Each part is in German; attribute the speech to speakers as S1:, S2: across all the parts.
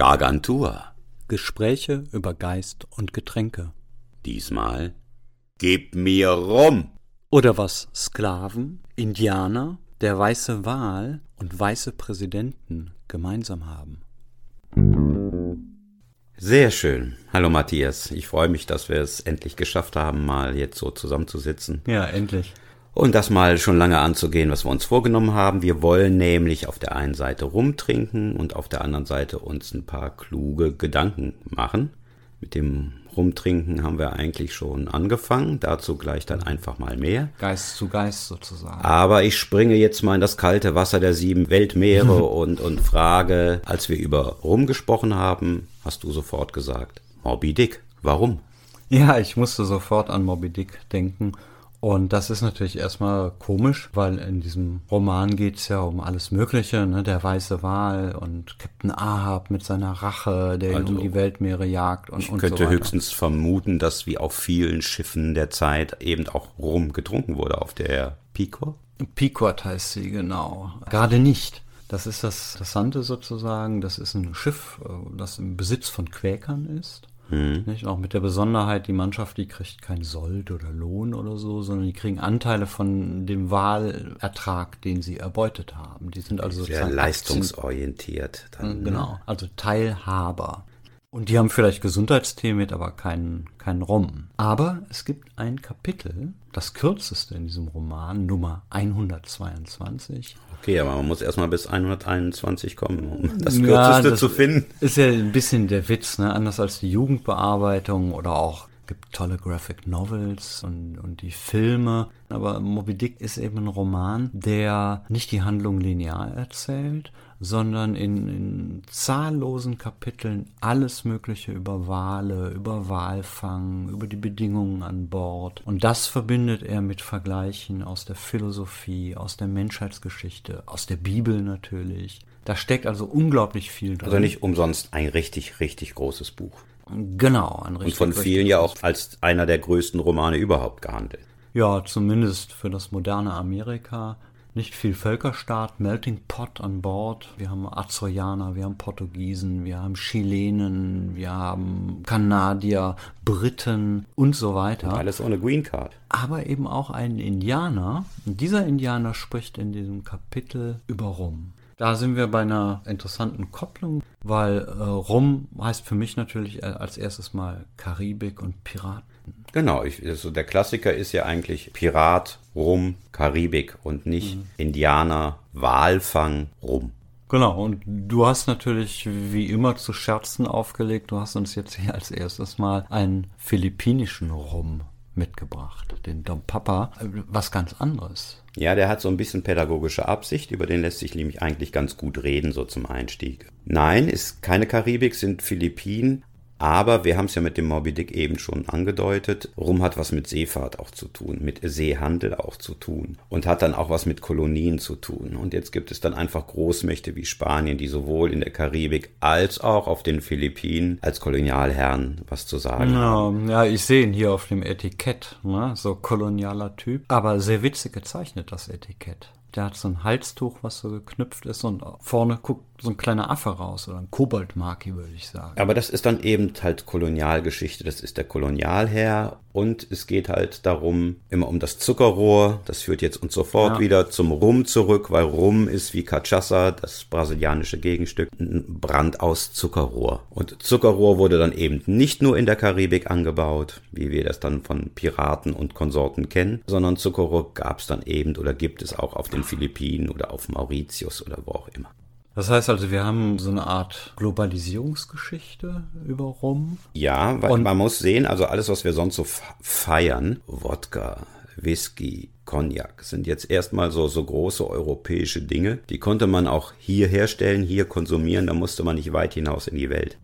S1: Gargantua.
S2: Gespräche über Geist und Getränke.
S1: Diesmal Gib mir rum.
S2: Oder was Sklaven, Indianer, der weiße Wal und weiße Präsidenten gemeinsam haben.
S1: Sehr schön. Hallo Matthias. Ich freue mich, dass wir es endlich geschafft haben, mal jetzt so zusammenzusitzen.
S2: Ja, endlich.
S1: Und das mal schon lange anzugehen, was wir uns vorgenommen haben. Wir wollen nämlich auf der einen Seite rumtrinken und auf der anderen Seite uns ein paar kluge Gedanken machen. Mit dem Rumtrinken haben wir eigentlich schon angefangen, dazu gleich dann einfach mal mehr.
S2: Geist zu Geist sozusagen.
S1: Aber ich springe jetzt mal in das kalte Wasser der sieben Weltmeere und, und frage, als wir über Rum gesprochen haben, hast du sofort gesagt, Moby Dick, warum?
S2: Ja, ich musste sofort an Moby Dick denken und das ist natürlich erstmal komisch, weil in diesem Roman geht's ja um alles Mögliche, ne? Der weiße Wal und Captain Ahab mit seiner Rache, der also, ihn um die Weltmeere jagt und
S1: Ich und könnte so höchstens vermuten, dass wie auf vielen Schiffen der Zeit eben auch Rum getrunken wurde auf der Pequod.
S2: Pequod heißt sie, genau. Gerade nicht. Das ist das Interessante sozusagen. Das ist ein Schiff, äh, das im Besitz von Quäkern ist. Mhm. Nicht? Auch mit der Besonderheit, die Mannschaft, die kriegt kein Sold oder Lohn oder so, sondern die kriegen Anteile von dem Wahlertrag, den sie erbeutet haben. Die sind also
S1: sehr leistungsorientiert.
S2: Dann, ne? genau, also Teilhaber. Und die haben vielleicht Gesundheitstee mit, aber keinen kein Rum. Aber es gibt ein Kapitel, das kürzeste in diesem Roman, Nummer 122.
S1: Okay, aber man muss erstmal bis 121 kommen, um das kürzeste ja, das zu finden.
S2: Ist ja ein bisschen der Witz, ne? Anders als die Jugendbearbeitung oder auch gibt tolle Graphic Novels und, und die Filme. Aber Moby Dick ist eben ein Roman, der nicht die Handlung linear erzählt, sondern in, in zahllosen Kapiteln alles Mögliche über Wale, über Walfang, über die Bedingungen an Bord. Und das verbindet er mit Vergleichen aus der Philosophie, aus der Menschheitsgeschichte, aus der Bibel natürlich. Da steckt also unglaublich viel drin.
S1: Also nicht umsonst ein richtig, richtig großes Buch.
S2: Genau,
S1: ein richtig Und von vielen ja auch als einer der größten Romane überhaupt gehandelt.
S2: Ja, zumindest für das moderne Amerika nicht viel Völkerstaat, Melting Pot an Bord. Wir haben Azoianer, wir haben Portugiesen, wir haben Chilenen, wir haben Kanadier, Briten und so weiter. Und
S1: alles ohne Green Card.
S2: Aber eben auch einen Indianer. Und dieser Indianer spricht in diesem Kapitel über Rum. Da sind wir bei einer interessanten Kopplung, weil äh, Rum heißt für mich natürlich als erstes mal Karibik und Piraten.
S1: Genau, ich, also der Klassiker ist ja eigentlich Pirat, Rum, Karibik und nicht mhm. Indianer, Walfang, Rum.
S2: Genau, und du hast natürlich wie immer zu Scherzen aufgelegt. Du hast uns jetzt hier als erstes mal einen philippinischen Rum mitgebracht, den Dom Papa, was ganz anderes.
S1: Ja, der hat so ein bisschen pädagogische Absicht, über den lässt sich nämlich eigentlich ganz gut reden, so zum Einstieg. Nein, ist keine Karibik, sind Philippinen, aber wir haben es ja mit dem Moby Dick eben schon angedeutet. Rum hat was mit Seefahrt auch zu tun, mit Seehandel auch zu tun und hat dann auch was mit Kolonien zu tun. Und jetzt gibt es dann einfach Großmächte wie Spanien, die sowohl in der Karibik als auch auf den Philippinen als Kolonialherren was zu sagen
S2: ja,
S1: haben.
S2: Ja, ich sehe ihn hier auf dem Etikett, ne? so kolonialer Typ. Aber sehr witzig gezeichnet, das Etikett. Der hat so ein Halstuch, was so geknüpft ist und vorne guckt so ein kleiner Affe raus oder ein Koboldmaki, würde ich sagen.
S1: Aber das ist dann eben halt Kolonialgeschichte. Das ist der Kolonialherr und es geht halt darum, immer um das Zuckerrohr. Das führt jetzt uns sofort ja. wieder zum Rum zurück, weil Rum ist wie Cachaça, das brasilianische Gegenstück, ein Brand aus Zuckerrohr. Und Zuckerrohr wurde dann eben nicht nur in der Karibik angebaut, wie wir das dann von Piraten und Konsorten kennen, sondern Zuckerrohr gab es dann eben oder gibt es auch auf den Philippinen oder auf Mauritius oder wo auch immer.
S2: Das heißt also, wir haben so eine Art Globalisierungsgeschichte über Rum.
S1: Ja, weil Und man muss sehen, also alles, was wir sonst so feiern, Wodka, Whisky, Cognac, sind jetzt erstmal so, so große europäische Dinge. Die konnte man auch hier herstellen, hier konsumieren, da musste man nicht weit hinaus in die Welt.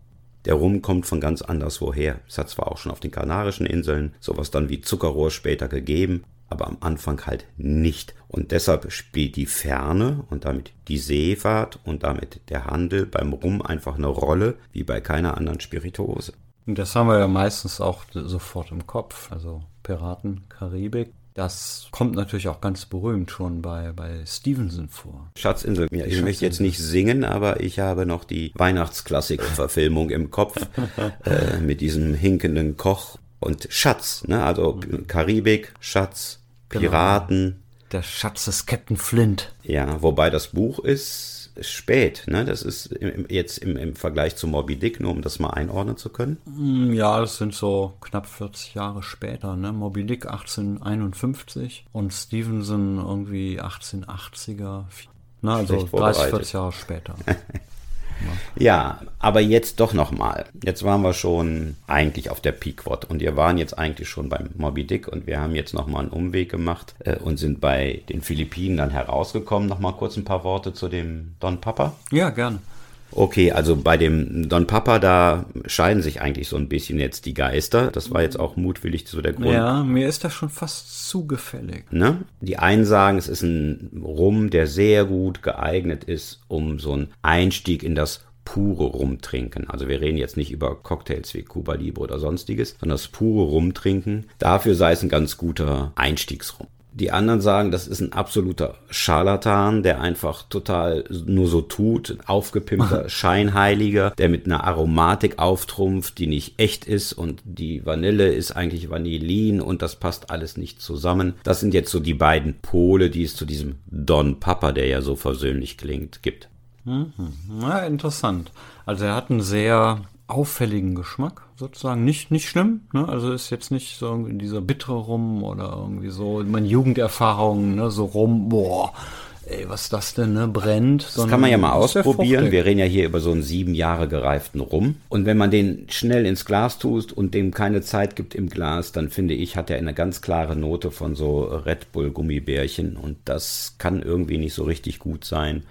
S1: Der Rum kommt von ganz anderswoher. Es hat zwar auch schon auf den Kanarischen Inseln sowas dann wie Zuckerrohr später gegeben, aber am Anfang halt nicht. Und deshalb spielt die Ferne und damit die Seefahrt und damit der Handel beim Rum einfach eine Rolle, wie bei keiner anderen Spirituose.
S2: Und das haben wir ja meistens auch sofort im Kopf. Also Piraten, Karibik. Das kommt natürlich auch ganz berühmt schon bei, bei Stevenson vor.
S1: Schatzinsel, ja, ich möchte jetzt nicht singen, aber ich habe noch die Weihnachtsklassik-Verfilmung im Kopf äh, mit diesem hinkenden Koch und Schatz, ne? also Karibik, Schatz, genau. Piraten. Genau.
S2: Der Schatz des Captain Flint.
S1: Ja, wobei das Buch ist spät. Ne? Das ist im, jetzt im, im Vergleich zu Moby Dick, nur um das mal einordnen zu können.
S2: Mm, ja, das sind so knapp 40 Jahre später. Ne? Moby Dick 1851 und Stevenson irgendwie 1880er. Na, also 30, 40 Jahre später.
S1: Ja, aber jetzt doch nochmal. Jetzt waren wir schon eigentlich auf der Pequod und wir waren jetzt eigentlich schon beim Moby Dick und wir haben jetzt nochmal einen Umweg gemacht äh, und sind bei den Philippinen dann herausgekommen. Nochmal kurz ein paar Worte zu dem Don Papa.
S2: Ja, gerne.
S1: Okay, also bei dem Don Papa, da scheiden sich eigentlich so ein bisschen jetzt die Geister. Das war jetzt auch mutwillig so der Grund.
S2: Ja, mir ist das schon fast zugefällig.
S1: Ne? Die einen sagen, es ist ein Rum, der sehr gut geeignet ist, um so einen Einstieg in das pure Rumtrinken. Also wir reden jetzt nicht über Cocktails wie Cuba Libre oder sonstiges, sondern das pure Rumtrinken. Dafür sei es ein ganz guter Einstiegsrum. Die anderen sagen, das ist ein absoluter Scharlatan, der einfach total nur so tut, ein aufgepimpter Scheinheiliger, der mit einer Aromatik auftrumpft, die nicht echt ist und die Vanille ist eigentlich Vanillin und das passt alles nicht zusammen. Das sind jetzt so die beiden Pole, die es zu diesem Don Papa, der ja so versöhnlich klingt, gibt.
S2: Mhm. Ja, interessant. Also er hat einen sehr auffälligen Geschmack sozusagen. Nicht, nicht schlimm, ne? Also ist jetzt nicht so irgendwie dieser bittere Rum oder irgendwie so, meine Jugenderfahrung, ne? So rum, boah, ey, was ist das denn, ne? Brennt.
S1: Das kann man ja mal ausprobieren. Wir reden ja hier über so einen sieben Jahre gereiften Rum. Und wenn man den schnell ins Glas tust und dem keine Zeit gibt im Glas, dann finde ich, hat er eine ganz klare Note von so Red Bull Gummibärchen. Und das kann irgendwie nicht so richtig gut sein.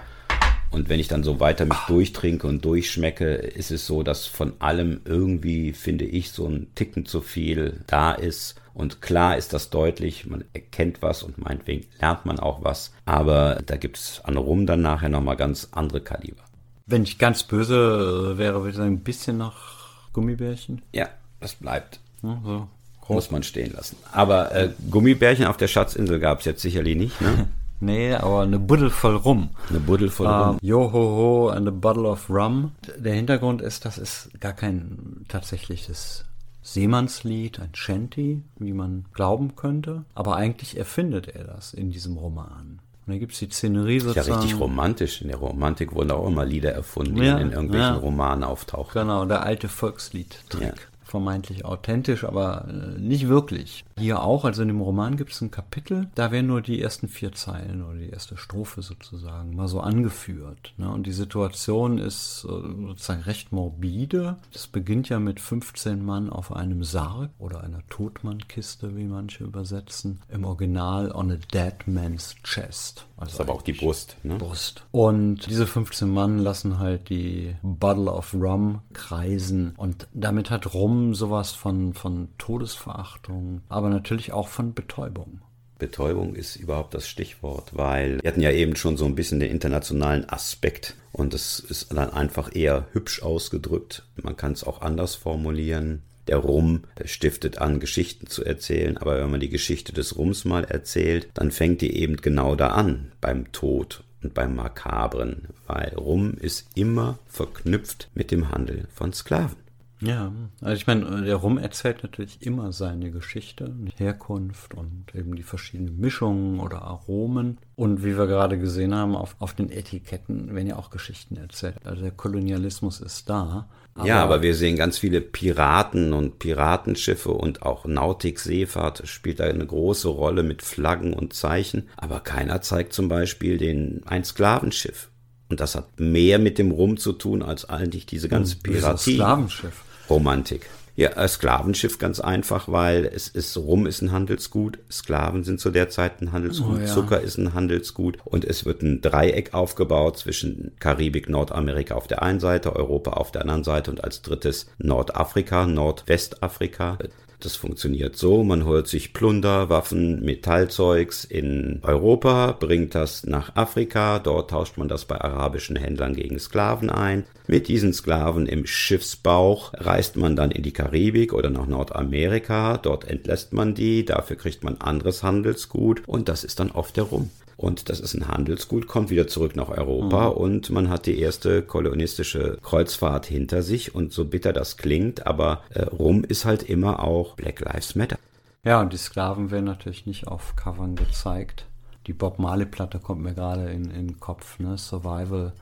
S1: Und wenn ich dann so weiter mich durchtrinke und durchschmecke, ist es so, dass von allem irgendwie, finde ich, so ein Ticken zu viel da ist. Und klar ist das deutlich, man erkennt was und meinetwegen lernt man auch was. Aber da gibt es an Rum dann nachher nochmal ganz andere Kaliber.
S2: Wenn ich ganz böse äh, wäre, würde ich sagen, ein bisschen nach Gummibärchen.
S1: Ja, das bleibt. Ja, so. Muss man stehen lassen. Aber äh, Gummibärchen auf der Schatzinsel gab es jetzt sicherlich nicht, ne?
S2: Nee, aber eine Buddel voll Rum.
S1: Eine Buddel voll Rum.
S2: Um, Yo ho ho and a bottle of rum. Der Hintergrund ist, das ist gar kein tatsächliches Seemannslied, ein Shanty, wie man glauben könnte. Aber eigentlich erfindet er das in diesem Roman. Und da gibt es die Szenerie
S1: sozusagen. Ja, richtig romantisch. In der Romantik wurden auch immer Lieder erfunden, die ja, in irgendwelchen ja. Romanen auftauchen.
S2: Genau, der alte Volkslied-Trick. Vermeintlich authentisch, aber äh, nicht wirklich. Hier auch, also in dem Roman gibt es ein Kapitel, da werden nur die ersten vier Zeilen oder die erste Strophe sozusagen mal so angeführt. Ne? Und die Situation ist äh, sozusagen recht morbide. Das beginnt ja mit 15 Mann auf einem Sarg oder einer Totmannkiste, wie manche übersetzen. Im Original on a dead man's chest.
S1: Also das ist aber auch die Brust.
S2: Ne? Brust. Und diese 15 Mann lassen halt die Bottle of Rum kreisen und damit hat Rum Rum sowas von, von Todesverachtung, aber natürlich auch von Betäubung.
S1: Betäubung ist überhaupt das Stichwort, weil wir hatten ja eben schon so ein bisschen den internationalen Aspekt und es ist dann einfach eher hübsch ausgedrückt. Man kann es auch anders formulieren. Der Rum stiftet an, Geschichten zu erzählen, aber wenn man die Geschichte des Rums mal erzählt, dann fängt die eben genau da an, beim Tod und beim Makabren, weil Rum ist immer verknüpft mit dem Handel von Sklaven.
S2: Ja, also ich meine, der Rum erzählt natürlich immer seine Geschichte, Herkunft und eben die verschiedenen Mischungen oder Aromen. Und wie wir gerade gesehen haben, auf, auf den Etiketten werden ja auch Geschichten erzählt. Also der Kolonialismus ist da.
S1: Aber ja, aber wir sehen ganz viele Piraten und Piratenschiffe und auch Nautik, Seefahrt spielt da eine große Rolle mit Flaggen und Zeichen. Aber keiner zeigt zum Beispiel den, ein Sklavenschiff. Und das hat mehr mit dem Rum zu tun als eigentlich diese ganze Piratie.
S2: Sklavenschiff.
S1: Romantik. Ja, Sklavenschiff ganz einfach, weil es ist Rum ist ein Handelsgut, Sklaven sind zu der Zeit ein Handelsgut, oh, ja. Zucker ist ein Handelsgut und es wird ein Dreieck aufgebaut zwischen Karibik, Nordamerika auf der einen Seite, Europa auf der anderen Seite und als drittes Nordafrika, Nordwestafrika. Das funktioniert so, man holt sich Plunder, Waffen, Metallzeugs in Europa, bringt das nach Afrika, dort tauscht man das bei arabischen Händlern gegen Sklaven ein. Mit diesen Sklaven im Schiffsbauch reist man dann in die Karibik oder nach Nordamerika, dort entlässt man die, dafür kriegt man anderes Handelsgut und das ist dann oft der Rum. Und das ist ein Handelsgut, kommt wieder zurück nach Europa mhm. und man hat die erste kolonistische Kreuzfahrt hinter sich. Und so bitter das klingt, aber äh, Rum ist halt immer auch Black Lives Matter.
S2: Ja, und die Sklaven werden natürlich nicht auf Covern gezeigt. Die Bob Marley-Platte kommt mir gerade in, in den Kopf, ne? Survival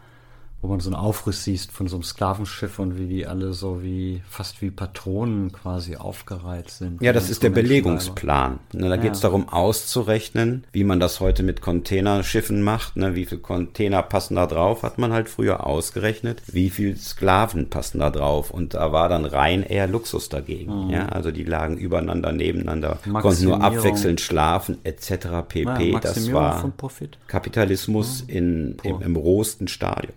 S2: wo man so einen Aufriss siehst von so einem Sklavenschiff und wie die alle so wie fast wie Patronen quasi aufgereiht sind.
S1: Ja, das ist der Belegungsplan. Ne, da ja. geht es darum auszurechnen, wie man das heute mit Containerschiffen macht. Ne, wie viele Container passen da drauf, hat man halt früher ausgerechnet. Wie viele Sklaven passen da drauf? Und da war dann rein eher Luxus dagegen. Mhm. Ja, also die lagen übereinander, nebeneinander, konnten nur abwechselnd schlafen etc. pp. Ja, das war Kapitalismus mhm. in, im, im rohsten Stadium.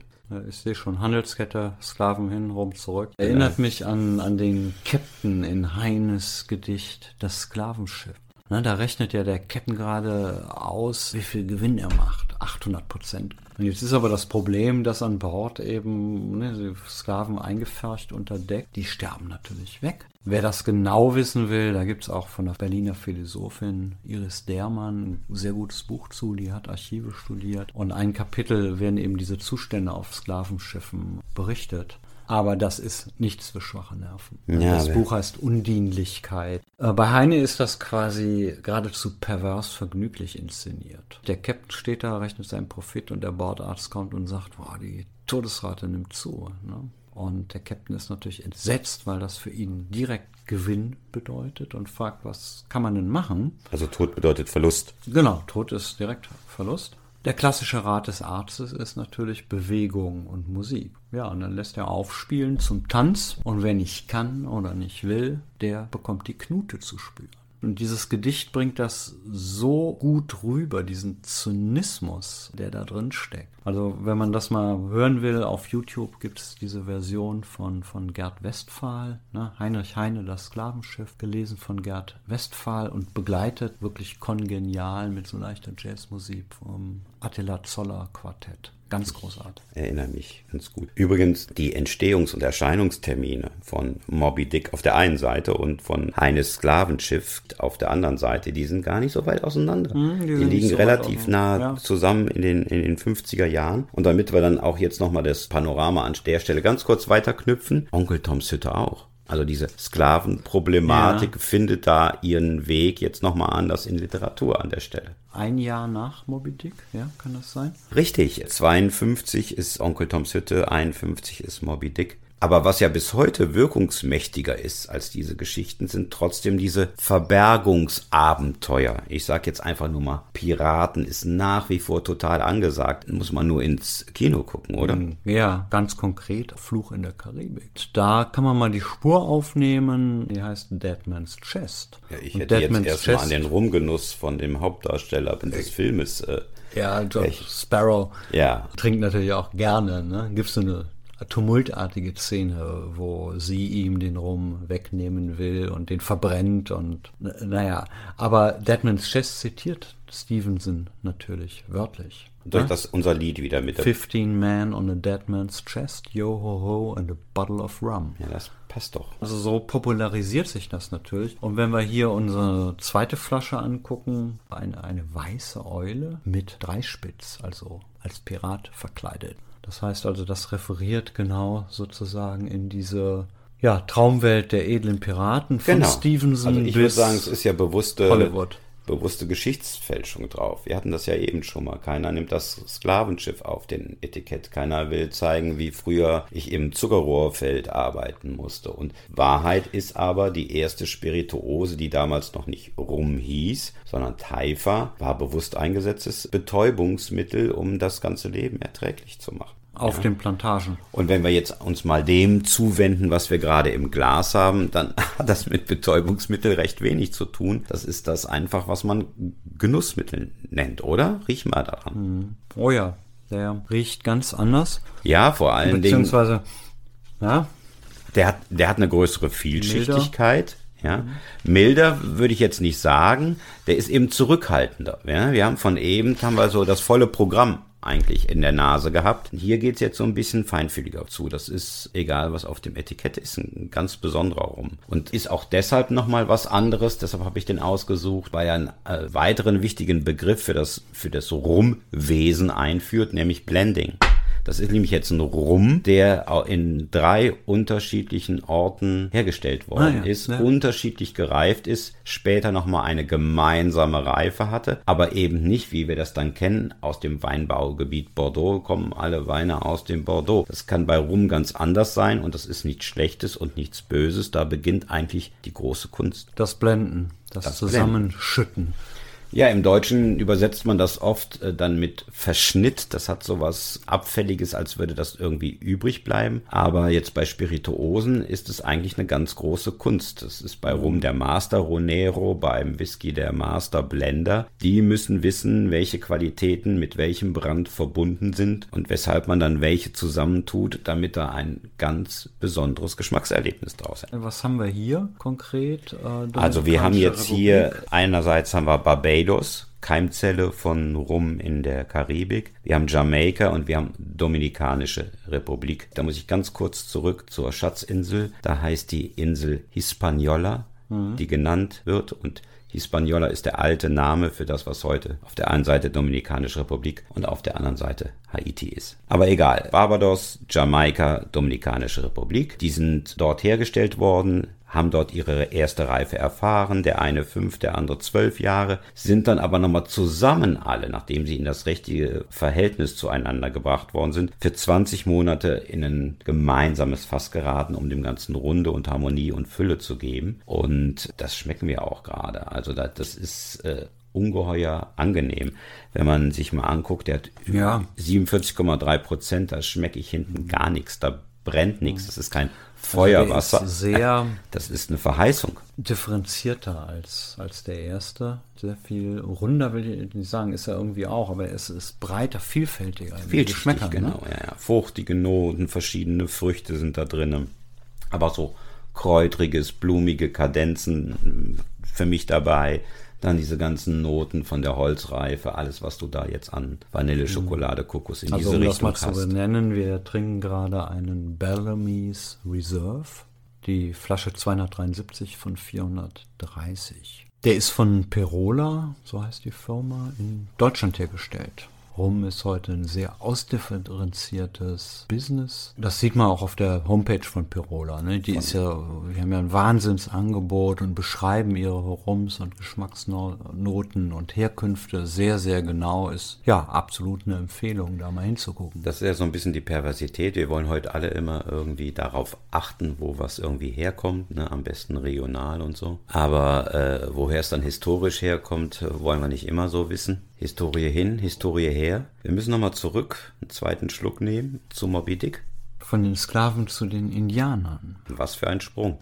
S2: Ich sehe schon Handelskette, Sklaven hin, rum, zurück. Erinnert mich an, an den Captain in Heines Gedicht Das Sklavenschiff. Na, da rechnet ja der Captain gerade aus, wie viel Gewinn er macht. 800 Prozent. Und jetzt ist aber das Problem, dass an Bord eben ne, Sklaven eingefärcht unter Deck, die sterben natürlich weg. Wer das genau wissen will, da gibt es auch von der Berliner Philosophin Iris Dermann ein sehr gutes Buch zu, die hat Archive studiert. Und ein Kapitel werden eben diese Zustände auf Sklavenschiffen berichtet. Aber das ist nichts für schwache Nerven. Ja, das Buch heißt Undienlichkeit. Äh, bei Heine ist das quasi geradezu pervers vergnüglich inszeniert. Der Captain steht da, rechnet seinen Profit und der Bordarzt kommt und sagt, boah, die Todesrate nimmt zu. Ne? Und der Captain ist natürlich entsetzt, weil das für ihn direkt Gewinn bedeutet und fragt, was kann man denn machen?
S1: Also Tod bedeutet Verlust.
S2: Genau, Tod ist direkt Verlust. Der klassische Rat des Arztes ist natürlich Bewegung und Musik. Ja, und dann lässt er aufspielen zum Tanz und wer nicht kann oder nicht will, der bekommt die Knute zu spüren. Und dieses Gedicht bringt das so gut rüber, diesen Zynismus, der da drin steckt. Also wenn man das mal hören will, auf YouTube gibt es diese Version von, von Gerd Westphal, ne? Heinrich Heine, das Sklavenschiff, gelesen von Gerd Westphal und begleitet wirklich kongenial mit so leichter Jazzmusik vom Attila Zoller Quartett. Ganz großartig.
S1: Erinnere mich ganz gut. Übrigens, die Entstehungs- und Erscheinungstermine von Moby Dick auf der einen Seite und von Heines Sklavenschiff auf der anderen Seite, die sind gar nicht so weit auseinander. Hm, die, die liegen so relativ nah ja. zusammen in den, in den 50er Jahren. Und damit wir dann auch jetzt nochmal das Panorama an der Stelle ganz kurz weiterknüpfen, Onkel Toms Hütte auch. Also diese Sklavenproblematik ja. findet da ihren Weg jetzt nochmal anders in Literatur an der Stelle.
S2: Ein Jahr nach Moby Dick, ja, kann das sein?
S1: Richtig, 52 ist Onkel Toms Hütte, 51 ist Moby Dick. Aber was ja bis heute wirkungsmächtiger ist als diese Geschichten, sind trotzdem diese Verbergungsabenteuer. Ich sag jetzt einfach nur mal, Piraten ist nach wie vor total angesagt. Muss man nur ins Kino gucken, oder? Mm,
S2: ja, ganz konkret, Fluch in der Karibik. Da kann man mal die Spur aufnehmen, die heißt Dead Man's Chest.
S1: Ja, ich hätte jetzt erstmal an den Rumgenuss von dem Hauptdarsteller des Filmes äh,
S2: ja, John Sparrow ja. trinkt natürlich auch gerne. Ne? Gibst du eine tumultartige Szene, wo sie ihm den Rum wegnehmen will und den verbrennt und naja, aber Deadman's Chest zitiert Stevenson natürlich wörtlich.
S1: Durch ja? das unser Lied wieder mit.
S2: 15 Men on a Dead Man's Chest, yo ho ho and a bottle of rum.
S1: Ja, das passt doch.
S2: Also so popularisiert sich das natürlich. Und wenn wir hier unsere zweite Flasche angucken, eine, eine weiße Eule mit Dreispitz, also als Pirat verkleidet. Das heißt also, das referiert genau sozusagen in diese ja, Traumwelt der edlen Piraten
S1: von genau. Stevenson also ich würde sagen, es ist ja bewusste Hollywood bewusste Geschichtsfälschung drauf. Wir hatten das ja eben schon mal. Keiner nimmt das Sklavenschiff auf den Etikett. Keiner will zeigen, wie früher ich im Zuckerrohrfeld arbeiten musste. Und Wahrheit ist aber, die erste Spirituose, die damals noch nicht Rum hieß, sondern Taifa, war bewusst eingesetztes Betäubungsmittel, um das ganze Leben erträglich zu machen.
S2: Auf ja. den Plantagen.
S1: Und wenn wir jetzt uns mal dem zuwenden, was wir gerade im Glas haben, dann hat das mit Betäubungsmittel recht wenig zu tun. Das ist das einfach, was man Genussmittel nennt, oder? Riech mal daran. Hm.
S2: Oh ja, der riecht ganz anders.
S1: Ja, vor allen
S2: Beziehungsweise, Dingen.
S1: Beziehungsweise, ja. Der hat, der hat eine größere Vielschichtigkeit. Milder Ja, milder würde ich jetzt nicht sagen. Der ist eben zurückhaltender. Ja, wir haben von eben haben wir so das volle Programm eigentlich in der Nase gehabt. Hier geht's jetzt so ein bisschen feinfühliger zu. Das ist egal, was auf dem Etikett ist, ein ganz besonderer Rum. Und ist auch deshalb nochmal was anderes, deshalb habe ich den ausgesucht, weil er einen äh, weiteren wichtigen Begriff für das, für das Rumwesen einführt, nämlich Blending. Das ist nämlich jetzt ein Rum, der in drei unterschiedlichen Orten hergestellt worden ah, ja. ist, ja. unterschiedlich gereift ist, später nochmal eine gemeinsame Reife hatte, aber eben nicht, wie wir das dann kennen, aus dem Weinbaugebiet Bordeaux kommen alle Weine aus dem Bordeaux. Das kann bei Rum ganz anders sein und das ist nichts Schlechtes und nichts Böses. Da beginnt eigentlich die große Kunst.
S2: Das Blenden, das, das Zusammenschütten. Blenden.
S1: Ja, im Deutschen übersetzt man das oft äh, dann mit Verschnitt. Das hat so was Abfälliges, als würde das irgendwie übrig bleiben. Aber jetzt bei Spirituosen ist es eigentlich eine ganz große Kunst. Das ist bei Rum der Master Ronero, beim Whisky der Master Blender. Die müssen wissen, welche Qualitäten mit welchem Brand verbunden sind und weshalb man dann welche zusammentut, damit da ein ganz besonderes Geschmackserlebnis draus
S2: ist. Was haben wir hier konkret?
S1: Äh, also wir haben jetzt Republik. hier einerseits haben wir Barbados Barbados, Keimzelle von Rum in der Karibik. Wir haben Jamaika und wir haben Dominikanische Republik. Da muss ich ganz kurz zurück zur Schatzinsel. Da heißt die Insel Hispaniola, mhm. die genannt wird und Hispaniola ist der alte Name für das, was heute auf der einen Seite Dominikanische Republik und auf der anderen Seite Haiti ist. Aber egal. Barbados, Jamaika, Dominikanische Republik, die sind dort hergestellt worden haben dort ihre erste Reife erfahren, der eine fünf, der andere zwölf Jahre, sind dann aber nochmal zusammen alle, nachdem sie in das richtige Verhältnis zueinander gebracht worden sind, für 20 Monate in ein gemeinsames Fass geraten, um dem Ganzen Runde und Harmonie und Fülle zu geben. Und das schmecken wir auch gerade. Also das ist äh, ungeheuer angenehm. Wenn man sich mal anguckt, der hat ja. 47,3 Prozent, da schmecke ich hinten gar nichts, da brennt nichts, das ist kein Feuerwasser.
S2: Also sehr
S1: das ist eine Verheißung.
S2: Differenzierter als, als der erste. Sehr viel runder, will ich nicht sagen, ist er irgendwie auch, aber es ist breiter, vielfältiger.
S1: Vielschichtig, ne? genau. Ne? Ja, ja. Fruchtige Noten, verschiedene Früchte sind da drin. Aber so kräutriges, blumige Kadenzen für mich dabei dann diese ganzen Noten von der Holzreife, alles, was du da jetzt an Vanille, mhm. Schokolade, Kokos in also, diese um Richtung hast. Also das
S2: mal zu benennen, wir trinken gerade einen Bellamy's Reserve, die Flasche 273 von 430. Der ist von Perola, so heißt die Firma, in Deutschland hergestellt. Rum ist heute ein sehr ausdifferenziertes Business. Das sieht man auch auf der Homepage von Pirola. Ne? Die von ist ja, wir haben ja ein Wahnsinnsangebot und beschreiben ihre Rums und Geschmacksnoten und Herkünfte sehr, sehr genau. Ist ja absolut eine Empfehlung, da mal hinzugucken.
S1: Das ist ja so ein bisschen die Perversität. Wir wollen heute alle immer irgendwie darauf achten, wo was irgendwie herkommt. Ne? Am besten regional und so. Aber äh, woher es dann historisch herkommt, wollen wir nicht immer so wissen. Historie hin, Historie her. Wir müssen nochmal zurück, einen zweiten Schluck nehmen zu Moby Dick.
S2: Von den Sklaven zu den Indianern.
S1: Was für ein Sprung.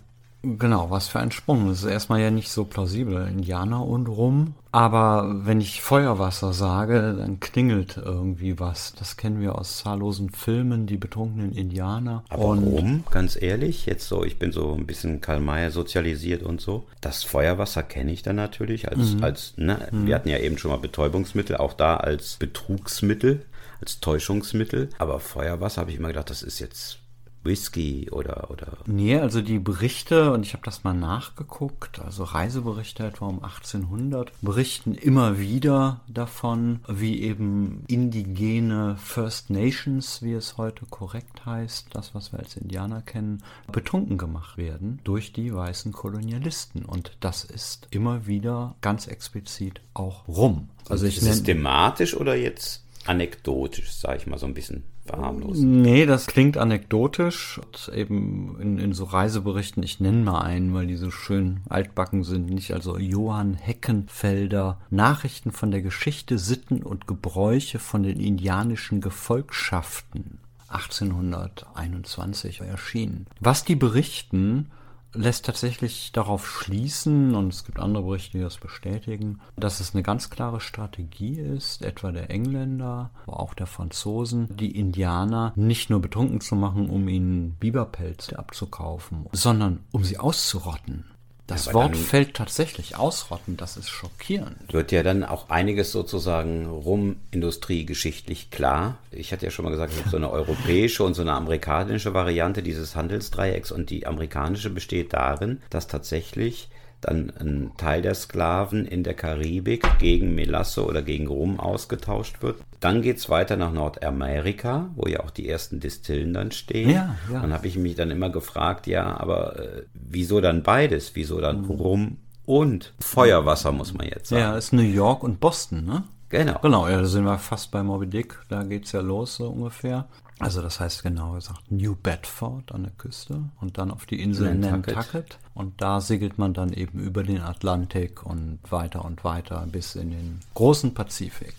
S2: Genau, was für ein Sprung. Das ist erstmal ja nicht so plausibel. Indianer und Rum. Aber wenn ich Feuerwasser sage, dann klingelt irgendwie was. Das kennen wir aus zahllosen Filmen, die betrunkenen Indianer.
S1: Aber und Rum, ganz ehrlich, jetzt so, ich bin so ein bisschen Karl May sozialisiert und so. Das Feuerwasser kenne ich dann natürlich als, mhm. als ne, mhm. wir hatten ja eben schon mal Betäubungsmittel, auch da als Betrugsmittel als Täuschungsmittel. Aber Feuerwasser habe ich immer gedacht, das ist jetzt Whisky oder, oder.
S2: Nee, also die Berichte, und ich habe das mal nachgeguckt, also Reiseberichte etwa um 1800, berichten immer wieder davon, wie eben indigene First Nations, wie es heute korrekt heißt, das, was wir als Indianer kennen, betrunken gemacht werden durch die weißen Kolonialisten. Und das ist immer wieder ganz explizit auch rum.
S1: Also ich Systematisch oder jetzt anekdotisch, sage ich mal so ein bisschen verharmlost.
S2: Nee, das klingt anekdotisch. Und eben in, in so Reiseberichten, ich nenne mal einen, weil die so schön altbacken sind, nicht? Also Johann Heckenfelder, Nachrichten von der Geschichte, Sitten und Gebräuche von den indianischen Gefolgschaften. 1821 erschienen. Was die berichten, lässt tatsächlich darauf schließen, und es gibt andere Berichte, die das bestätigen, dass es eine ganz klare Strategie ist, etwa der Engländer, aber auch der Franzosen, die Indianer nicht nur betrunken zu machen, um ihnen Biberpelz abzukaufen, sondern um sie auszurotten. Das Wort fällt tatsächlich ausrotten, das ist schockierend.
S1: Wird ja dann auch einiges sozusagen rumindustriegeschichtlich klar. Ich hatte ja schon mal gesagt, es gibt so eine europäische und so eine amerikanische Variante dieses Handelsdreiecks und die amerikanische besteht darin, dass tatsächlich dann ein Teil der Sklaven in der Karibik gegen Melasse oder gegen Rum ausgetauscht wird. Dann geht es weiter nach Nordamerika, wo ja auch die ersten Distillen dann stehen. Ja, ja. Dann habe ich mich dann immer gefragt, ja, aber äh, wieso dann beides? Wieso dann mhm. Rum und Feuerwasser, muss man jetzt sagen.
S2: Ja, ist New York und Boston, ne?
S1: Genau.
S2: Genau, ja, da sind wir fast bei Moby Dick, da geht es ja los so ungefähr. Also das heißt genau gesagt New Bedford an der Küste und dann auf die Insel Nantucket. Nantucket. Und da segelt man dann eben über den Atlantik und weiter und weiter bis in den großen Pazifik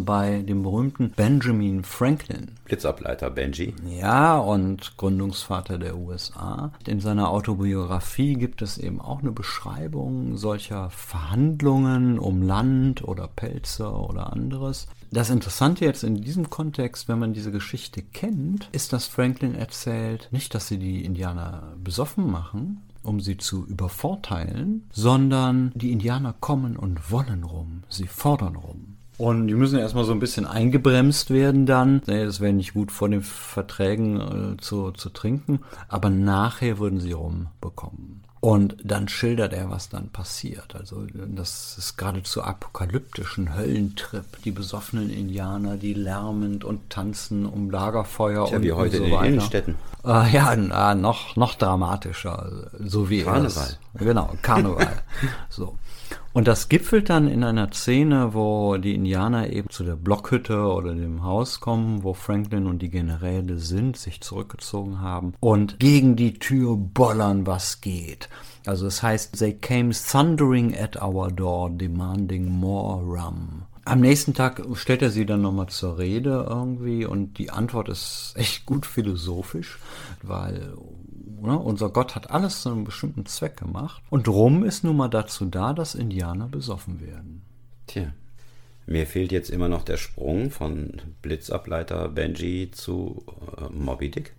S2: bei dem berühmten Benjamin Franklin.
S1: Blitzableiter Benji.
S2: Ja, und Gründungsvater der USA. In seiner Autobiografie gibt es eben auch eine Beschreibung solcher Verhandlungen um Land oder Pelze oder anderes. Das Interessante jetzt in diesem Kontext, wenn man diese Geschichte kennt, ist, dass Franklin erzählt, nicht, dass sie die Indianer besoffen machen, um sie zu übervorteilen, sondern die Indianer kommen und wollen rum, sie fordern rum. Und die müssen erstmal so ein bisschen eingebremst werden dann. Nee, das wäre nicht gut vor den Verträgen äh, zu, zu trinken. Aber nachher würden sie rumbekommen. Und dann schildert er, was dann passiert. Also das ist geradezu apokalyptischen Höllentrip. Die besoffenen Indianer, die lärmend und tanzen um Lagerfeuer
S1: Tja,
S2: und,
S1: wie heute
S2: und
S1: so in den Innenstädten.
S2: Äh, ja, äh, noch, noch dramatischer. So wie
S1: Karneval.
S2: Es, genau, Karneval. so. Und das gipfelt dann in einer Szene, wo die Indianer eben zu der Blockhütte oder dem Haus kommen, wo Franklin und die Generäle sind, sich zurückgezogen haben und gegen die Tür bollern, was geht. Also es heißt, they came thundering at our door, demanding more rum. Am nächsten Tag stellt er sie dann nochmal zur Rede irgendwie und die Antwort ist echt gut philosophisch, weil Ne? Unser Gott hat alles zu einem bestimmten Zweck gemacht. Und Rum ist nun mal dazu da, dass Indianer besoffen werden.
S1: Tja. Mir fehlt jetzt immer noch der Sprung von Blitzableiter Benji zu äh, Moby Dick.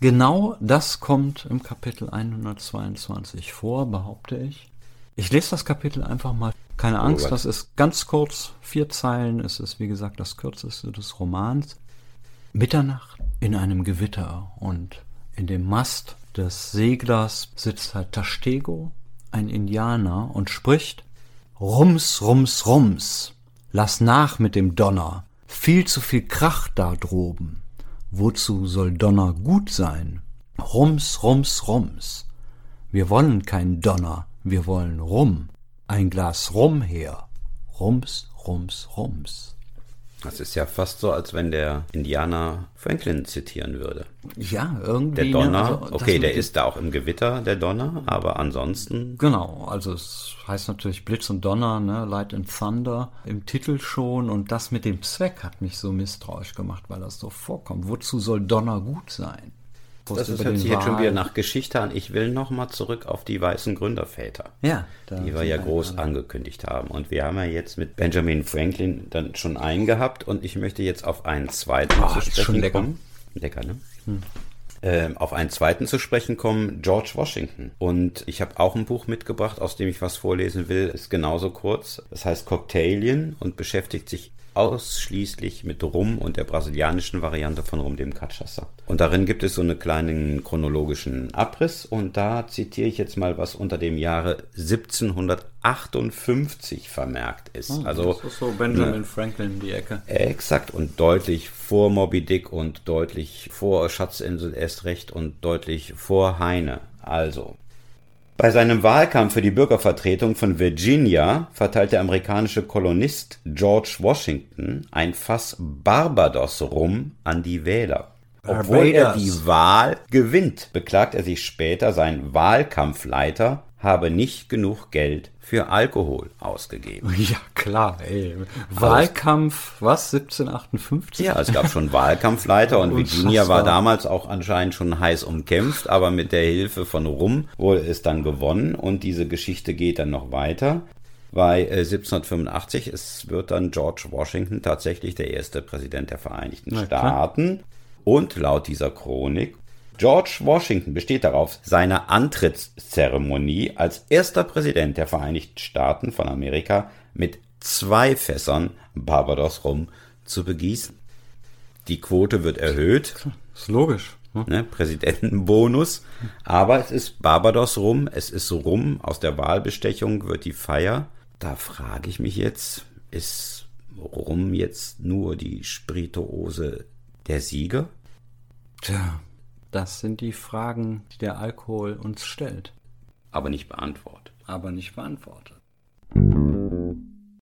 S2: Genau das kommt im Kapitel 122 vor, behaupte ich. Ich lese das Kapitel einfach mal. Keine oh Angst, oh das ist ganz kurz, vier Zeilen. Es ist, wie gesagt, das kürzeste des Romans. Mitternacht in einem Gewitter und in dem Mast des Seglers sitzt halt Tastego, ein Indianer, und spricht Rums, Rums, Rums, lass nach mit dem Donner, viel zu viel Krach da droben. Wozu soll Donner gut sein? Rums, Rums, Rums. Wir wollen kein Donner, wir wollen Rum. Ein Glas Rum her. Rums, Rums, Rums.
S1: Das ist ja fast so, als wenn der Indianer Franklin zitieren würde.
S2: Ja, irgendwie.
S1: Der Donner, ne, also, okay, der ist da auch im Gewitter, der Donner, aber ansonsten.
S2: Genau, also es heißt natürlich Blitz und Donner, ne, Light and Thunder im Titel schon und das mit dem Zweck hat mich so misstrauisch gemacht, weil das so vorkommt. Wozu soll Donner gut sein?
S1: Das ist, hört sich jetzt schon wieder nach Geschichte an. Ich will noch mal zurück auf die weißen Gründerväter,
S2: ja,
S1: die wir ja groß alle. angekündigt haben. Und wir haben ja jetzt mit Benjamin Franklin dann schon einen gehabt und ich möchte jetzt auf einen zweiten
S2: oh, zu sprechen lecker. kommen.
S1: Lecker, ne? Hm. Ähm, auf einen zweiten zu sprechen kommen, George Washington. Und ich habe auch ein Buch mitgebracht, aus dem ich was vorlesen will. Ist genauso kurz. Das heißt Cocktailien und beschäftigt sich ausschließlich mit Rum und der brasilianischen Variante von Rum, dem Cachaça. Und darin gibt es so einen kleinen chronologischen Abriss und da zitiere ich jetzt mal, was unter dem Jahre 1758 vermerkt ist. Oh, also
S2: das ist so Benjamin ne, Franklin die Ecke.
S1: Exakt und deutlich vor Moby Dick und deutlich vor Schatzinsel erst recht und deutlich vor Heine. Also, bei seinem Wahlkampf für die Bürgervertretung von Virginia verteilt der amerikanische Kolonist George Washington ein Fass Barbados rum an die Wähler. Obwohl er die Wahl gewinnt, beklagt er sich später, sein Wahlkampfleiter habe nicht genug Geld für Alkohol ausgegeben.
S2: Ja, klar, ey. Wahlkampf, was, 1758?
S1: Ja, es gab schon Wahlkampfleiter und Virginia war damals auch anscheinend schon heiß umkämpft, aber mit der Hilfe von Rum wurde es dann gewonnen und diese Geschichte geht dann noch weiter. Bei 1785 es wird dann George Washington tatsächlich der erste Präsident der Vereinigten Na, Staaten. Und laut dieser Chronik George Washington besteht darauf, seine Antrittszeremonie als erster Präsident der Vereinigten Staaten von Amerika mit zwei Fässern Barbados Rum zu begießen. Die Quote wird erhöht.
S2: Ist logisch.
S1: Ne? ne? Präsidentenbonus. Aber es ist Barbados Rum, es ist Rum. Aus der Wahlbestechung wird die Feier. Da frage ich mich jetzt, ist Rum jetzt nur die Spirituose der Sieger?
S2: Tja, das sind die Fragen, die der Alkohol uns stellt.
S1: Aber nicht beantwortet.
S2: Aber nicht beantwortet.